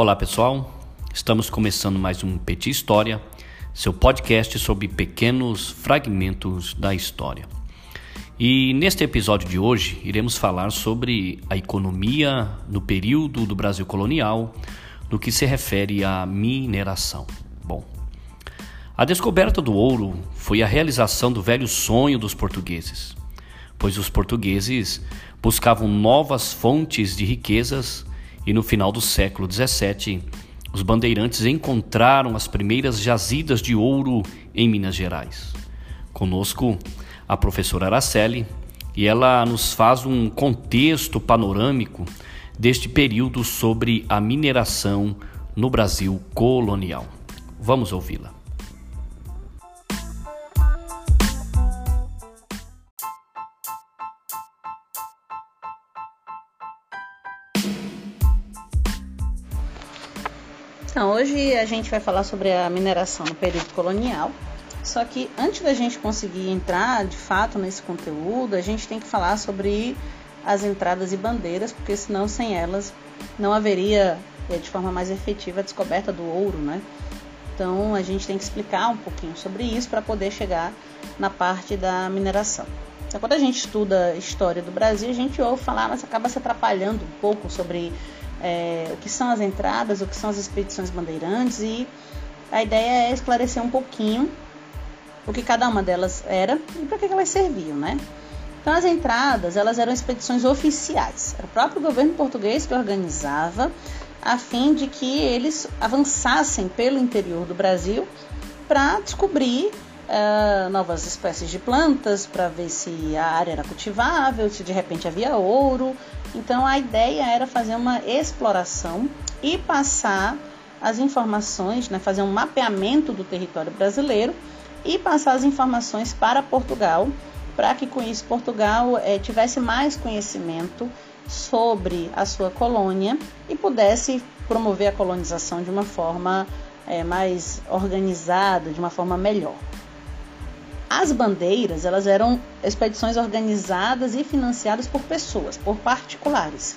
Olá pessoal, estamos começando mais um Petit História, seu podcast sobre pequenos fragmentos da história. E neste episódio de hoje iremos falar sobre a economia no período do Brasil colonial, no que se refere à mineração. Bom, a descoberta do ouro foi a realização do velho sonho dos portugueses, pois os portugueses buscavam novas fontes de riquezas e no final do século XVII, os bandeirantes encontraram as primeiras jazidas de ouro em Minas Gerais. Conosco, a professora Araceli, e ela nos faz um contexto panorâmico deste período sobre a mineração no Brasil colonial. Vamos ouvi-la. Hoje a gente vai falar sobre a mineração no período colonial. Só que antes da gente conseguir entrar de fato nesse conteúdo, a gente tem que falar sobre as entradas e bandeiras, porque senão sem elas não haveria eh, de forma mais efetiva a descoberta do ouro, né? Então a gente tem que explicar um pouquinho sobre isso para poder chegar na parte da mineração. Então, quando a gente estuda a história do Brasil, a gente ouve falar, mas acaba se atrapalhando um pouco sobre é, o que são as entradas, o que são as expedições bandeirantes e a ideia é esclarecer um pouquinho o que cada uma delas era e para que elas serviam, né? Então as entradas elas eram expedições oficiais, era o próprio governo português que organizava a fim de que eles avançassem pelo interior do Brasil para descobrir uh, novas espécies de plantas, para ver se a área era cultivável, se de repente havia ouro, então a ideia era fazer uma exploração e passar as informações, né, fazer um mapeamento do território brasileiro e passar as informações para Portugal, para que com isso Portugal é, tivesse mais conhecimento sobre a sua colônia e pudesse promover a colonização de uma forma é, mais organizada, de uma forma melhor. As bandeiras, elas eram expedições organizadas e financiadas por pessoas, por particulares,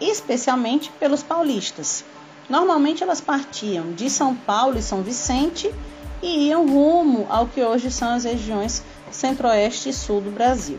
especialmente pelos paulistas. Normalmente elas partiam de São Paulo e São Vicente e iam rumo ao que hoje são as regiões centro-oeste e sul do Brasil.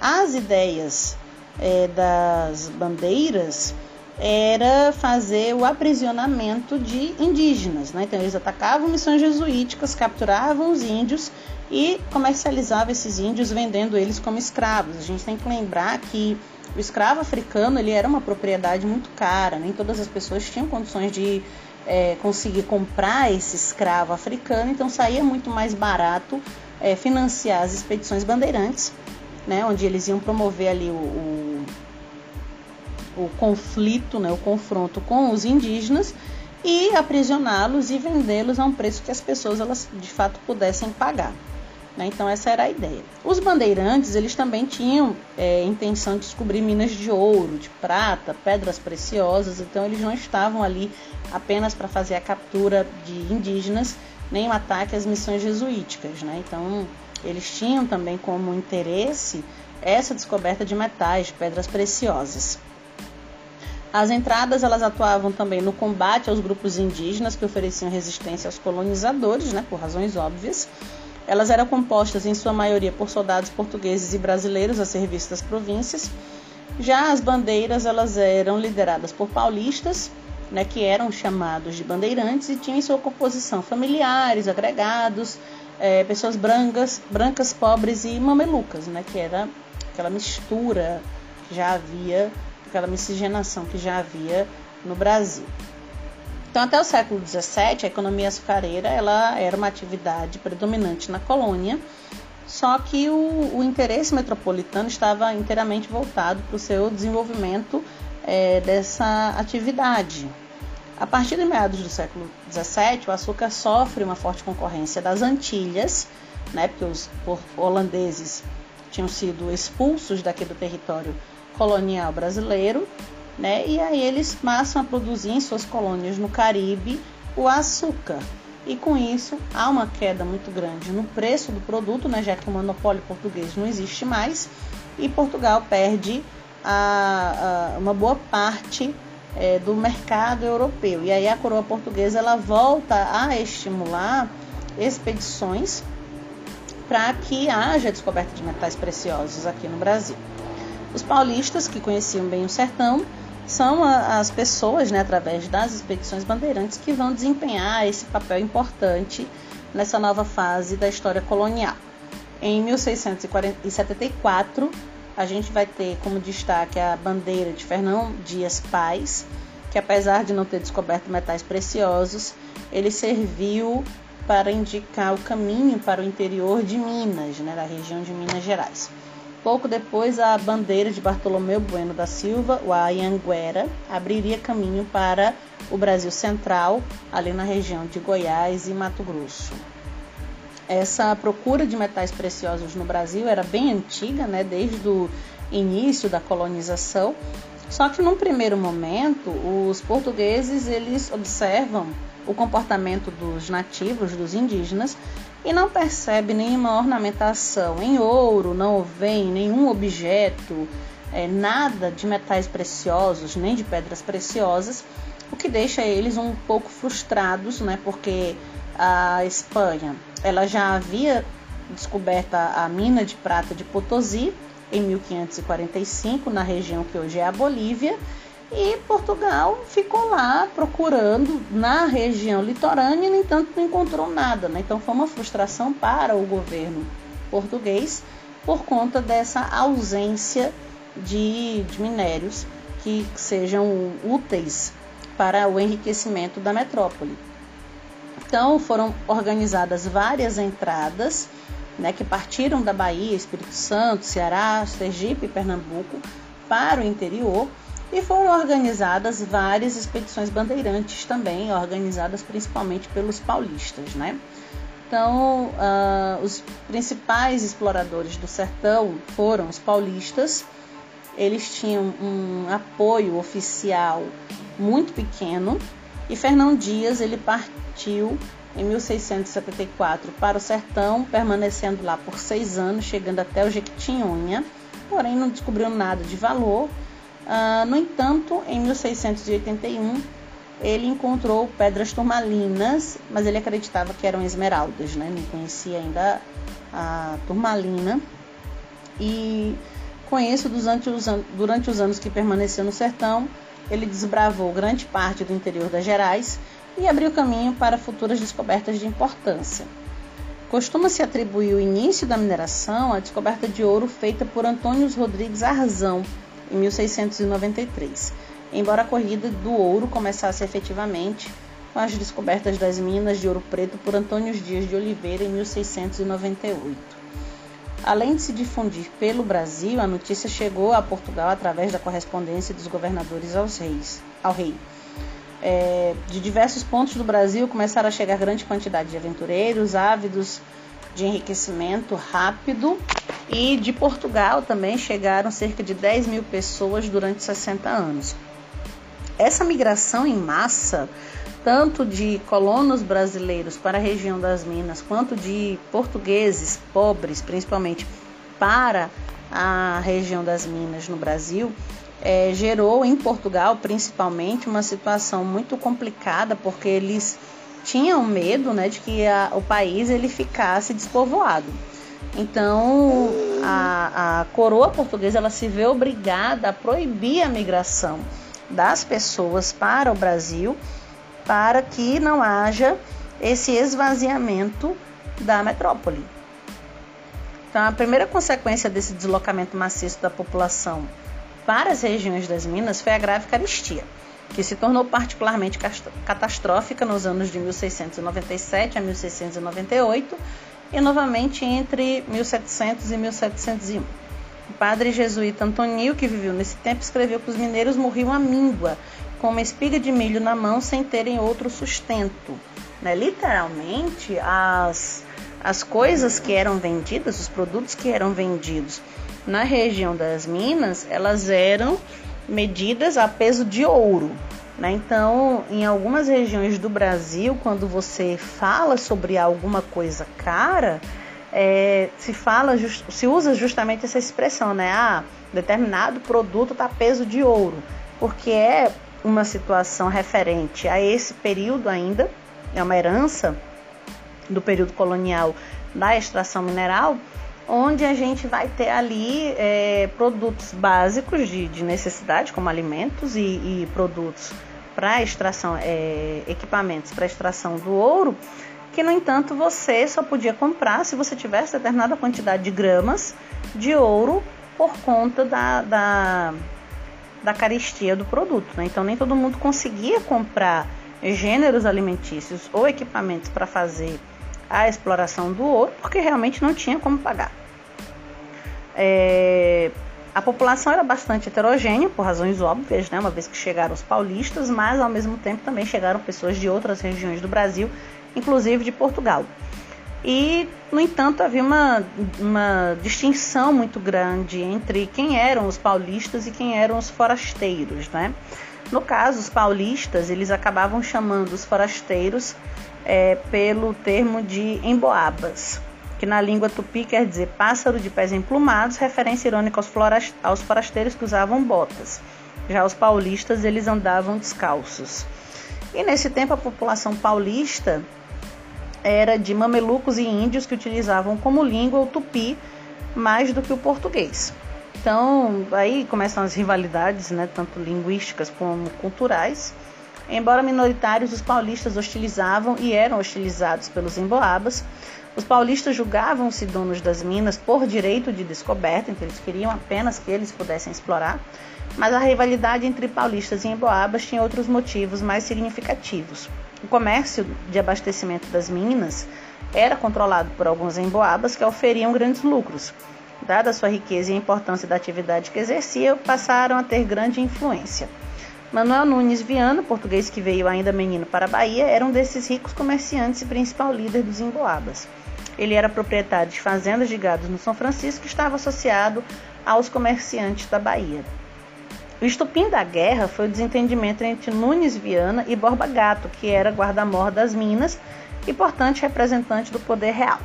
As ideias é, das bandeiras era fazer o aprisionamento de indígenas. Né? Então, eles atacavam missões jesuíticas, capturavam os índios e comercializava esses índios vendendo eles como escravos. A gente tem que lembrar que o escravo africano ele era uma propriedade muito cara, nem todas as pessoas tinham condições de é, conseguir comprar esse escravo africano, então saía muito mais barato é, financiar as expedições bandeirantes, né, onde eles iam promover ali o, o, o conflito, né, o confronto com os indígenas e aprisioná-los e vendê-los a um preço que as pessoas elas de fato pudessem pagar. Né? Então essa era a ideia. Os bandeirantes eles também tinham é, intenção de descobrir minas de ouro, de prata, pedras preciosas. Então eles não estavam ali apenas para fazer a captura de indígenas, nem o ataque às missões jesuíticas. Né? Então eles tinham também como interesse essa descoberta de metais, pedras preciosas. As entradas elas atuavam também no combate aos grupos indígenas que ofereciam resistência aos colonizadores, né, por razões óbvias. Elas eram compostas em sua maioria por soldados portugueses e brasileiros a serviço das províncias. Já as bandeiras elas eram lideradas por paulistas, né, que eram chamados de bandeirantes e tinham em sua composição familiares, agregados, é, pessoas brancas, brancas, pobres e mamelucas, né, que era aquela mistura que já havia, aquela miscigenação que já havia no Brasil. Então, até o século XVII, a economia açucareira ela era uma atividade predominante na colônia, só que o, o interesse metropolitano estava inteiramente voltado para o seu desenvolvimento é, dessa atividade. A partir de meados do século XVII, o açúcar sofre uma forte concorrência das Antilhas, né, porque os holandeses tinham sido expulsos daqui do território colonial brasileiro né? E aí eles passam a produzir em suas colônias no Caribe o açúcar. E com isso há uma queda muito grande no preço do produto, né? já que o monopólio português não existe mais, e Portugal perde a, a, uma boa parte é, do mercado europeu. E aí a coroa portuguesa ela volta a estimular expedições para que haja descoberta de metais preciosos aqui no Brasil. Os paulistas, que conheciam bem o sertão, são as pessoas, né, através das expedições bandeirantes, que vão desempenhar esse papel importante nessa nova fase da história colonial. Em 1674, a gente vai ter como destaque a bandeira de Fernão Dias Paz, que apesar de não ter descoberto metais preciosos, ele serviu para indicar o caminho para o interior de Minas, né, da região de Minas Gerais. Pouco depois, a bandeira de Bartolomeu Bueno da Silva, o Ayanguera, abriria caminho para o Brasil Central, ali na região de Goiás e Mato Grosso. Essa procura de metais preciosos no Brasil era bem antiga, né, desde o início da colonização. Só que num primeiro momento, os portugueses eles observam o comportamento dos nativos, dos indígenas, e não percebem nenhuma ornamentação em ouro, não vem nenhum objeto, é, nada de metais preciosos, nem de pedras preciosas, o que deixa eles um pouco frustrados, né? Porque a Espanha ela já havia descoberto a mina de prata de Potosí em 1545 na região que hoje é a Bolívia e Portugal ficou lá procurando na região litorânea e, no entanto, não encontrou nada. Né? Então, foi uma frustração para o governo português por conta dessa ausência de, de minérios que sejam úteis para o enriquecimento da metrópole. Então foram organizadas várias entradas né, que partiram da Bahia, Espírito Santo, Ceará, Sergipe e Pernambuco para o interior e foram organizadas várias expedições bandeirantes também, organizadas principalmente pelos paulistas. Né? Então, uh, os principais exploradores do sertão foram os paulistas. Eles tinham um apoio oficial muito pequeno, e Fernão Dias ele partiu em 1674 para o sertão, permanecendo lá por seis anos, chegando até o Jequitinhonha, porém não descobriu nada de valor. Uh, no entanto, em 1681 ele encontrou pedras turmalinas, mas ele acreditava que eram esmeraldas, né? não conhecia ainda a turmalina. E com isso, durante os, durante os anos que permaneceu no sertão, ele desbravou grande parte do interior das Gerais e abriu caminho para futuras descobertas de importância. Costuma-se atribuir o início da mineração à descoberta de ouro feita por Antônio Rodrigues Arzão, em 1693, embora a corrida do ouro começasse efetivamente com as descobertas das minas de ouro preto por Antônio Dias de Oliveira em 1698. Além de se difundir pelo Brasil, a notícia chegou a Portugal através da correspondência dos governadores aos reis, ao rei. É, de diversos pontos do Brasil começaram a chegar grande quantidade de aventureiros ávidos de enriquecimento rápido e de Portugal também chegaram cerca de 10 mil pessoas durante 60 anos. Essa migração em massa tanto de colonos brasileiros para a região das Minas, quanto de portugueses pobres, principalmente para a região das Minas no Brasil, é, gerou em Portugal, principalmente, uma situação muito complicada, porque eles tinham medo né, de que a, o país ele ficasse despovoado. Então, a, a coroa portuguesa ela se vê obrigada a proibir a migração das pessoas para o Brasil para que não haja esse esvaziamento da metrópole. Então, a primeira consequência desse deslocamento maciço da população para as regiões das Minas foi a grave caristia, que se tornou particularmente catastrófica nos anos de 1697 a 1698 e novamente entre 1700 e 1701. O padre jesuíta Antonio, que viveu nesse tempo, escreveu que os mineiros morriam à míngua com uma espiga de milho na mão sem terem outro sustento. Né? Literalmente, as, as coisas que eram vendidas, os produtos que eram vendidos na região das Minas, elas eram medidas a peso de ouro. Né? Então, em algumas regiões do Brasil, quando você fala sobre alguma coisa cara, é, se fala, se usa justamente essa expressão, né? Ah, determinado produto está peso de ouro, porque é uma situação referente a esse período ainda, é uma herança do período colonial da extração mineral, onde a gente vai ter ali é, produtos básicos de, de, necessidade, como alimentos e, e produtos para extração, é, equipamentos para extração do ouro, que no entanto você só podia comprar se você tivesse determinada quantidade de gramas de ouro por conta da, da, da caristia do produto. Né? Então nem todo mundo conseguia comprar gêneros alimentícios ou equipamentos para fazer a exploração do ouro, porque realmente não tinha como pagar. É, a população era bastante heterogênea, por razões óbvias, né? uma vez que chegaram os paulistas, mas ao mesmo tempo também chegaram pessoas de outras regiões do Brasil, inclusive de Portugal. E, no entanto, havia uma, uma distinção muito grande entre quem eram os paulistas e quem eram os forasteiros. Né? No caso, os paulistas, eles acabavam chamando os forasteiros é, pelo termo de emboabas, que na língua tupi quer dizer pássaro de pés emplumados, referência irônica aos, aos forasteiros que usavam botas. Já os paulistas, eles andavam descalços. E nesse tempo, a população paulista era de mamelucos e índios que utilizavam como língua o tupi mais do que o português. Então, aí começam as rivalidades, né, tanto linguísticas como culturais. Embora minoritários, os paulistas hostilizavam e eram hostilizados pelos emboabas. Os paulistas julgavam-se donos das minas por direito de descoberta, então eles queriam apenas que eles pudessem explorar. Mas a rivalidade entre paulistas e emboabas tinha outros motivos mais significativos. O comércio de abastecimento das minas era controlado por alguns emboabas que oferiam grandes lucros dada a sua riqueza e a importância da atividade que exercia, passaram a ter grande influência. Manuel Nunes Viana, português que veio ainda menino para a Bahia, era um desses ricos comerciantes e principal líder dos emboabas. Ele era proprietário de fazendas de gado no São Francisco e estava associado aos comerciantes da Bahia. O estupim da guerra foi o desentendimento entre Nunes Viana e Borba Gato, que era guarda-mor das Minas e, portanto, representante do poder real.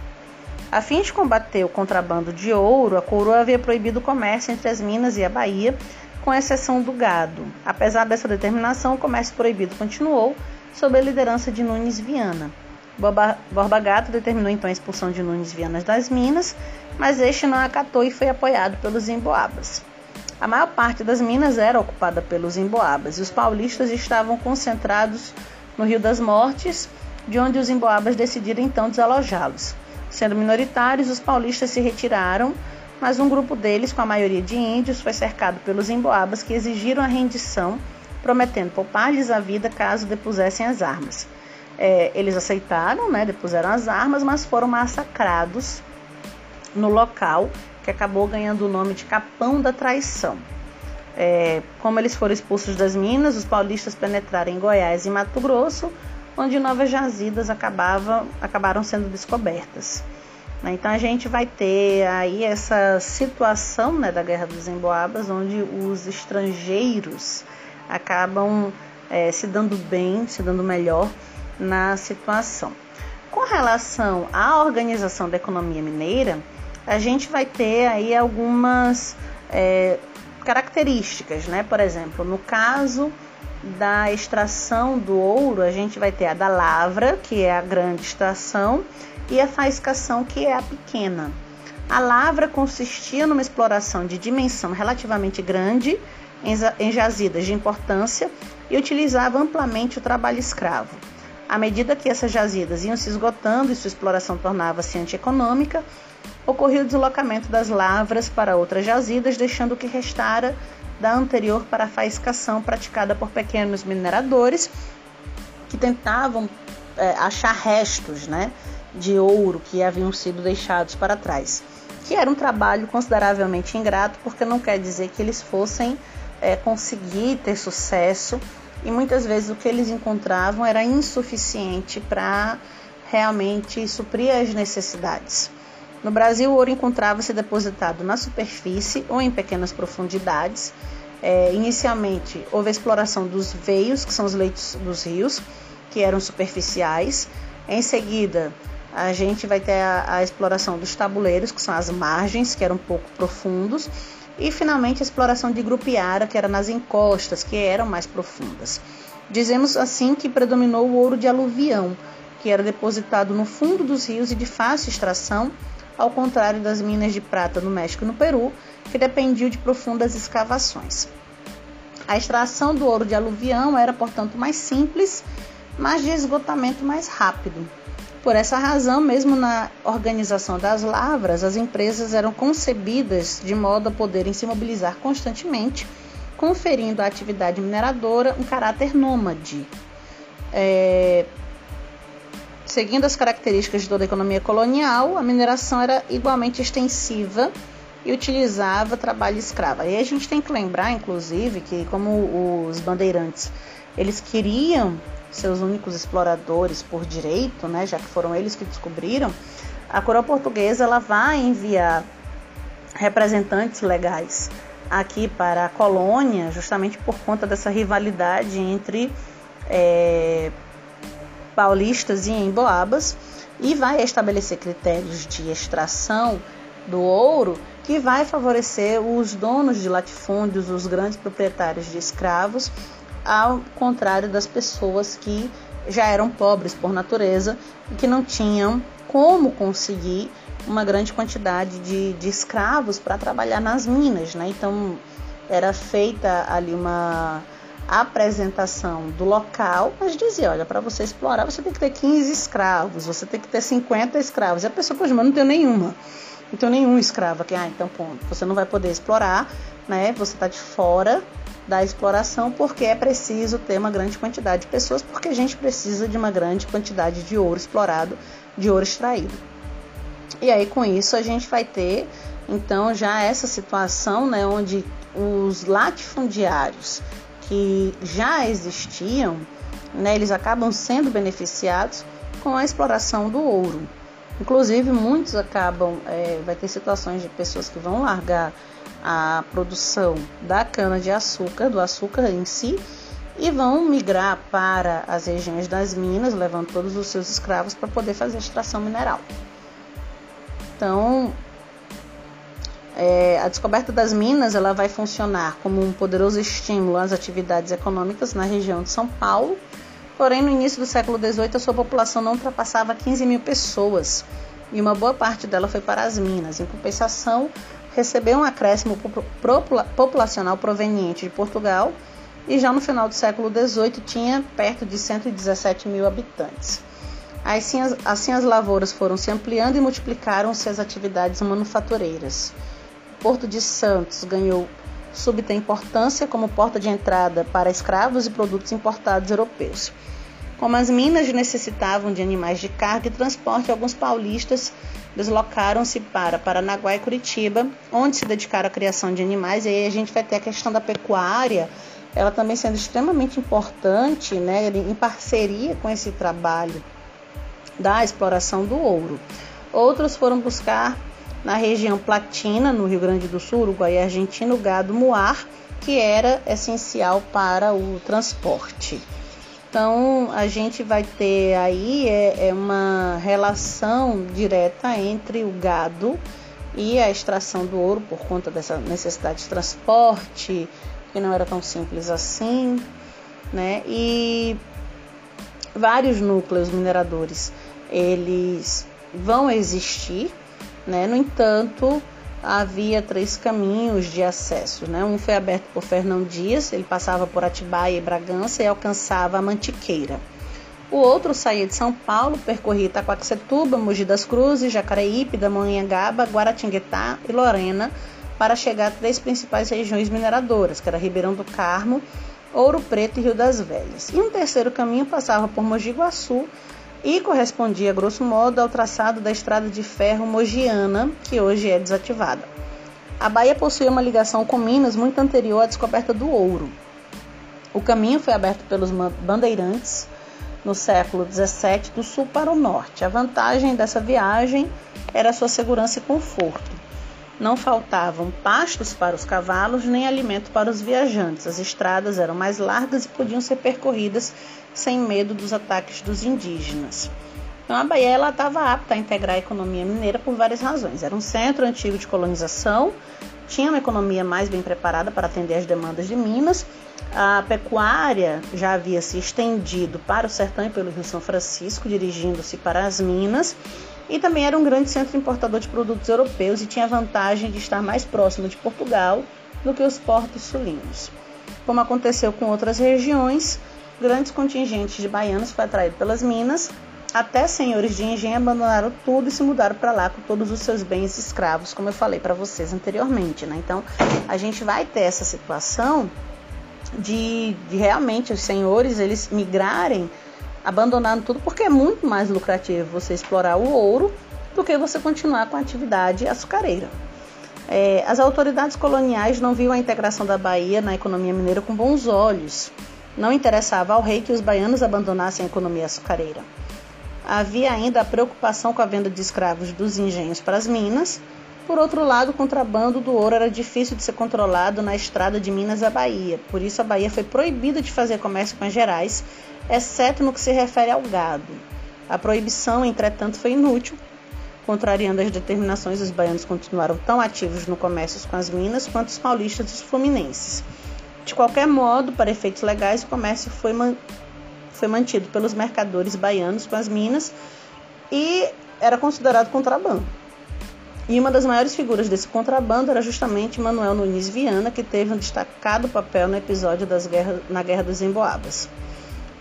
A fim de combater o contrabando de ouro, a coroa havia proibido o comércio entre as Minas e a Bahia, com exceção do gado. Apesar dessa determinação, o comércio proibido continuou sob a liderança de Nunes Viana. Borba Gato determinou então a expulsão de Nunes Viana das Minas, mas este não acatou e foi apoiado pelos emboabas. A maior parte das minas era ocupada pelos emboabas e os paulistas estavam concentrados no Rio das Mortes, de onde os emboabas decidiram então desalojá-los. Sendo minoritários, os paulistas se retiraram, mas um grupo deles, com a maioria de índios, foi cercado pelos emboabas que exigiram a rendição, prometendo poupar-lhes a vida caso depusessem as armas. É, eles aceitaram, né, depuseram as armas, mas foram massacrados no local, que acabou ganhando o nome de Capão da Traição. É, como eles foram expulsos das minas, os paulistas penetraram em Goiás e Mato Grosso, onde novas jazidas acabavam, acabaram sendo descobertas. Né? Então a gente vai ter aí essa situação né, da Guerra dos Emboabas, onde os estrangeiros acabam é, se dando bem, se dando melhor na situação. Com relação à organização da economia mineira, a gente vai ter aí algumas é, características, né? Por exemplo, no caso da extração do ouro, a gente vai ter a da lavra, que é a grande extração, e a faiscação, que é a pequena. A lavra consistia numa exploração de dimensão relativamente grande em jazidas de importância e utilizava amplamente o trabalho escravo. À medida que essas jazidas iam se esgotando e sua exploração tornava-se antieconômica, ocorria o deslocamento das lavras para outras jazidas, deixando o que restara da anterior para a faiscação praticada por pequenos mineradores que tentavam é, achar restos né, de ouro que haviam sido deixados para trás. Que era um trabalho consideravelmente ingrato, porque não quer dizer que eles fossem é, conseguir ter sucesso e muitas vezes o que eles encontravam era insuficiente para realmente suprir as necessidades. No Brasil, o ouro encontrava-se depositado na superfície ou em pequenas profundidades. É, inicialmente, houve a exploração dos veios, que são os leitos dos rios, que eram superficiais. Em seguida, a gente vai ter a, a exploração dos tabuleiros, que são as margens, que eram um pouco profundos, e finalmente a exploração de grupiara, que era nas encostas, que eram mais profundas. Dizemos assim que predominou o ouro de aluvião, que era depositado no fundo dos rios e de fácil extração, ao contrário das minas de prata no México e no Peru, que dependiam de profundas escavações. A extração do ouro de aluvião era, portanto, mais simples, mas de esgotamento mais rápido. Por essa razão, mesmo na organização das lavras, as empresas eram concebidas de modo a poderem se mobilizar constantemente, conferindo à atividade mineradora um caráter nômade. É... Seguindo as características de toda a economia colonial, a mineração era igualmente extensiva e utilizava trabalho escravo. Aí a gente tem que lembrar, inclusive, que como os bandeirantes eles queriam seus únicos exploradores por direito, né, já que foram eles que descobriram, a coroa portuguesa ela vai enviar representantes legais aqui para a colônia, justamente por conta dessa rivalidade entre é, paulistas e emboabas, e vai estabelecer critérios de extração do ouro que vai favorecer os donos de latifúndios, os grandes proprietários de escravos, ao contrário das pessoas que já eram pobres por natureza e que não tinham como conseguir uma grande quantidade de, de escravos para trabalhar nas minas, né? Então era feita ali uma apresentação do local, mas dizia, olha, para você explorar você tem que ter 15 escravos, você tem que ter 50 escravos. E a pessoa, poxa, mas não tem nenhuma. Não tem nenhum escravo aqui. Ah, então ponto. Você não vai poder explorar, né? Você está de fora da exploração, porque é preciso ter uma grande quantidade de pessoas, porque a gente precisa de uma grande quantidade de ouro explorado, de ouro extraído. E aí com isso a gente vai ter então já essa situação, né, onde os latifundiários que já existiam, né, eles acabam sendo beneficiados com a exploração do ouro. Inclusive muitos acabam, é, vai ter situações de pessoas que vão largar a produção da cana-de-açúcar, do açúcar em si, e vão migrar para as regiões das minas, levando todos os seus escravos para poder fazer extração mineral. Então, é, a descoberta das minas ela vai funcionar como um poderoso estímulo às atividades econômicas na região de São Paulo. Porém, no início do século XVIII, a sua população não ultrapassava 15 mil pessoas e uma boa parte dela foi para as minas. Em compensação, recebeu um acréscimo populacional proveniente de Portugal e já no final do século XVIII tinha perto de 117 mil habitantes. Assim as, assim as lavouras foram se ampliando e multiplicaram-se as atividades manufatureiras. Porto de Santos ganhou súbita importância como porta de entrada para escravos e produtos importados europeus. Como as minas necessitavam de animais de carga e transporte, alguns paulistas deslocaram-se para Paranaguá e Curitiba, onde se dedicaram à criação de animais. E aí a gente vai ter a questão da pecuária, ela também sendo extremamente importante, né, em parceria com esse trabalho da exploração do ouro. Outros foram buscar na região Platina, no Rio Grande do Sul, Uruguai e Argentina, o gado muar, que era essencial para o transporte. Então a gente vai ter aí é, é uma relação direta entre o gado e a extração do ouro por conta dessa necessidade de transporte, que não era tão simples assim, né? E vários núcleos mineradores, eles vão existir, né? No entanto, havia três caminhos de acesso. Né? Um foi aberto por Fernão Dias, ele passava por Atibaia e Bragança e alcançava a Mantiqueira. O outro saía de São Paulo, percorria Itaquaquecetuba, Mogi das Cruzes, Jacareípe, Damanhangaba, Guaratinguetá e Lorena, para chegar a três principais regiões mineradoras, que era Ribeirão do Carmo, Ouro Preto e Rio das Velhas. E um terceiro caminho passava por Mogi Guaçu e correspondia, grosso modo, ao traçado da estrada de ferro mogiana, que hoje é desativada. A Bahia possuía uma ligação com Minas muito anterior à descoberta do ouro. O caminho foi aberto pelos bandeirantes no século XVII do sul para o norte. A vantagem dessa viagem era sua segurança e conforto. Não faltavam pastos para os cavalos nem alimento para os viajantes. As estradas eram mais largas e podiam ser percorridas sem medo dos ataques dos indígenas. Então a Bahia estava apta a integrar a economia mineira por várias razões. Era um centro antigo de colonização, tinha uma economia mais bem preparada para atender as demandas de Minas. A pecuária já havia se estendido para o sertão e pelo Rio São Francisco, dirigindo-se para as Minas. E também era um grande centro importador de produtos europeus e tinha a vantagem de estar mais próximo de Portugal do que os portos sulinos. Como aconteceu com outras regiões, grandes contingentes de baianos foram atraídos pelas minas, até senhores de engenho abandonaram tudo e se mudaram para lá com todos os seus bens escravos, como eu falei para vocês anteriormente. Né? Então, a gente vai ter essa situação de, de realmente os senhores eles migrarem, abandonando tudo, porque é muito mais lucrativo você explorar o ouro do que você continuar com a atividade açucareira. É, as autoridades coloniais não viam a integração da Bahia na economia mineira com bons olhos. Não interessava ao rei que os baianos abandonassem a economia açucareira. Havia ainda a preocupação com a venda de escravos dos engenhos para as minas. Por outro lado, o contrabando do ouro era difícil de ser controlado na estrada de Minas à Bahia. Por isso, a Bahia foi proibida de fazer comércio com as Gerais, exceto no que se refere ao gado. A proibição, entretanto, foi inútil, Contrariando as determinações, os baianos continuaram tão ativos no comércio com as minas quanto os paulistas e os fluminenses. De qualquer modo, para efeitos legais, o comércio foi, man foi mantido pelos mercadores baianos com as minas e era considerado contrabando. E uma das maiores figuras desse contrabando era justamente Manuel Nunes Viana, que teve um destacado papel no episódio das guerras, na Guerra dos Emboabas.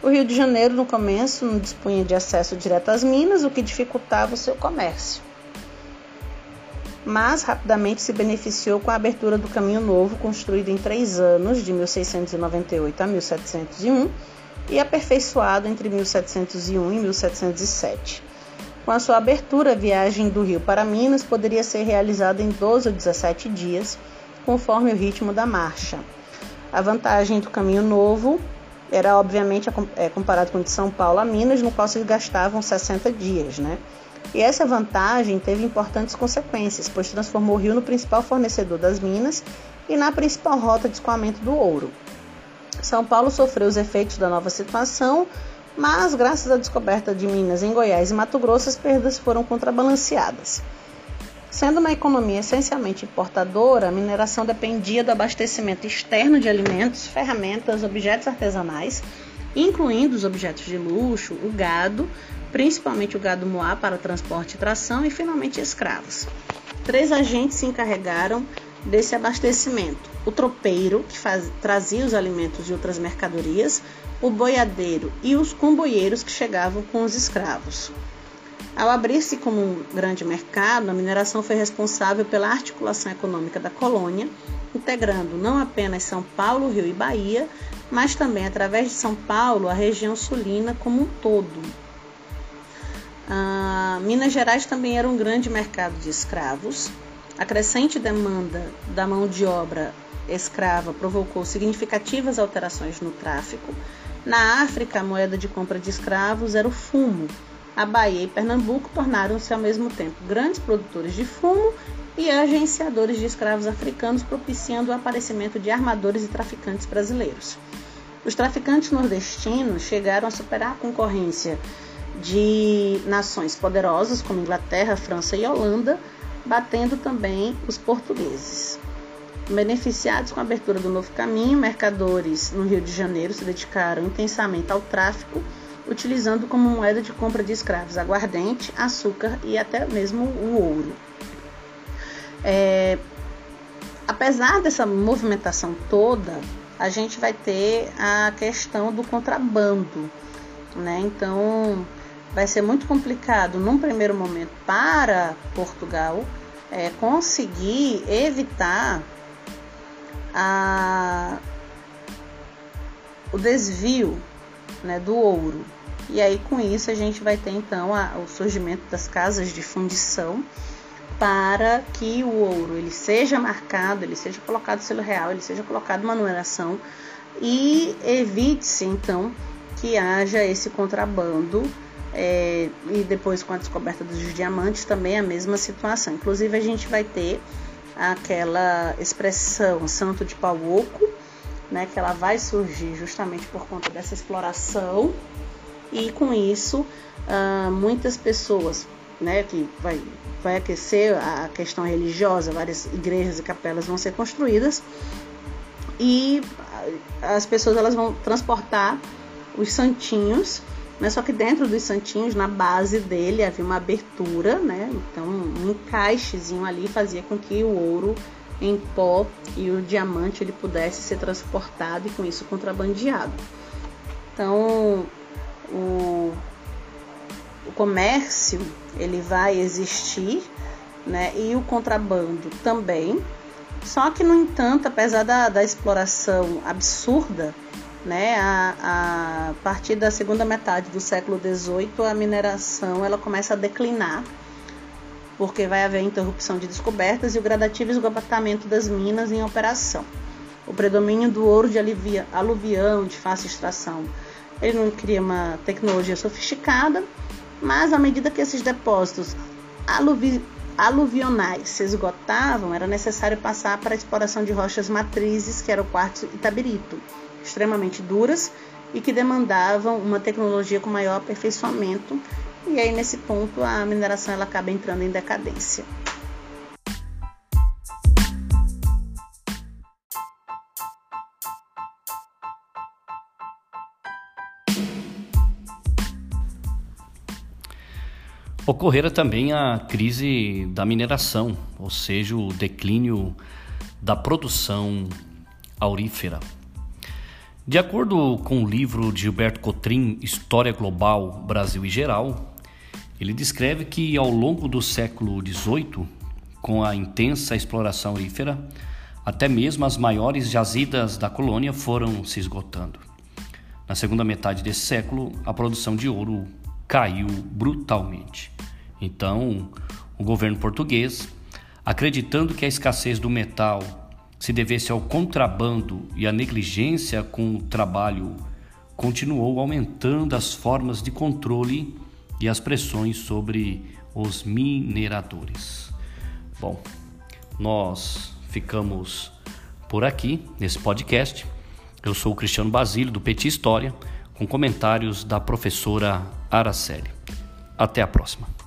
O Rio de Janeiro, no começo, não dispunha de acesso direto às minas, o que dificultava o seu comércio. Mas rapidamente se beneficiou com a abertura do Caminho Novo, construído em três anos, de 1698 a 1701, e aperfeiçoado entre 1701 e 1707. Com a sua abertura, a viagem do Rio para Minas poderia ser realizada em 12 ou 17 dias, conforme o ritmo da marcha. A vantagem do Caminho Novo era obviamente é, comparado com o de São Paulo a Minas, no qual se gastavam 60 dias, né? E essa vantagem teve importantes consequências, pois transformou o rio no principal fornecedor das minas e na principal rota de escoamento do ouro. São Paulo sofreu os efeitos da nova situação, mas graças à descoberta de minas em Goiás e Mato Grosso, as perdas foram contrabalanceadas. Sendo uma economia essencialmente importadora, a mineração dependia do abastecimento externo de alimentos, ferramentas, objetos artesanais, incluindo os objetos de luxo, o gado, principalmente o gado moá para transporte e tração, e finalmente escravos. Três agentes se encarregaram desse abastecimento: o tropeiro, que faz, trazia os alimentos e outras mercadorias, o boiadeiro e os comboieiros que chegavam com os escravos. Ao abrir-se como um grande mercado, a mineração foi responsável pela articulação econômica da colônia, integrando não apenas São Paulo, Rio e Bahia, mas também, através de São Paulo, a região sulina como um todo. Ah, Minas Gerais também era um grande mercado de escravos. A crescente demanda da mão de obra escrava provocou significativas alterações no tráfico. Na África, a moeda de compra de escravos era o fumo, a Bahia e Pernambuco tornaram-se ao mesmo tempo grandes produtores de fumo e agenciadores de escravos africanos, propiciando o aparecimento de armadores e traficantes brasileiros. Os traficantes nordestinos chegaram a superar a concorrência de nações poderosas como Inglaterra, França e Holanda, batendo também os portugueses. Beneficiados com a abertura do novo caminho, mercadores no Rio de Janeiro se dedicaram intensamente ao tráfico utilizando como moeda de compra de escravos aguardente, açúcar e até mesmo o ouro. É, apesar dessa movimentação toda, a gente vai ter a questão do contrabando, né? Então vai ser muito complicado num primeiro momento para Portugal é, conseguir evitar a, o desvio né, do ouro. E aí com isso a gente vai ter então a, o surgimento das casas de fundição para que o ouro ele seja marcado, ele seja colocado selo real, ele seja colocado uma numeração e evite-se então que haja esse contrabando é, e depois com a descoberta dos diamantes também a mesma situação. Inclusive a gente vai ter aquela expressão santo de pau oco, né, que ela vai surgir justamente por conta dessa exploração e com isso uh, muitas pessoas, né, que vai, vai aquecer a questão religiosa, várias igrejas e capelas vão ser construídas e as pessoas elas vão transportar os santinhos, né? Só que dentro dos santinhos, na base dele havia uma abertura, né? Então um encaixezinho ali fazia com que o ouro em pó e o diamante ele pudesse ser transportado e com isso contrabandeado. Então o, o comércio ele vai existir, né? E o contrabando também. Só que no entanto, apesar da, da exploração absurda né? A, a partir da segunda metade do século XVIII, a mineração ela começa a declinar, porque vai haver interrupção de descobertas e o gradativo esgotamento das minas em operação. O predomínio do ouro de aluvião, de fácil extração, ele não cria uma tecnologia sofisticada, mas à medida que esses depósitos aluvi, aluvionais se esgotavam, era necessário passar para a exploração de rochas matrizes, que era o quartzo e tabirito extremamente duras e que demandavam uma tecnologia com maior aperfeiçoamento. E aí nesse ponto a mineração ela acaba entrando em decadência. Ocorrera também a crise da mineração, ou seja, o declínio da produção aurífera. De acordo com o livro de Gilberto Cotrim, História Global, Brasil e Geral, ele descreve que ao longo do século XVIII, com a intensa exploração aurífera, até mesmo as maiores jazidas da colônia foram se esgotando. Na segunda metade desse século, a produção de ouro caiu brutalmente. Então, o governo português, acreditando que a escassez do metal se devesse ao contrabando e à negligência com o trabalho, continuou aumentando as formas de controle e as pressões sobre os mineradores. Bom, nós ficamos por aqui nesse podcast. Eu sou o Cristiano Basílio do Petit História, com comentários da professora Araceli. Até a próxima.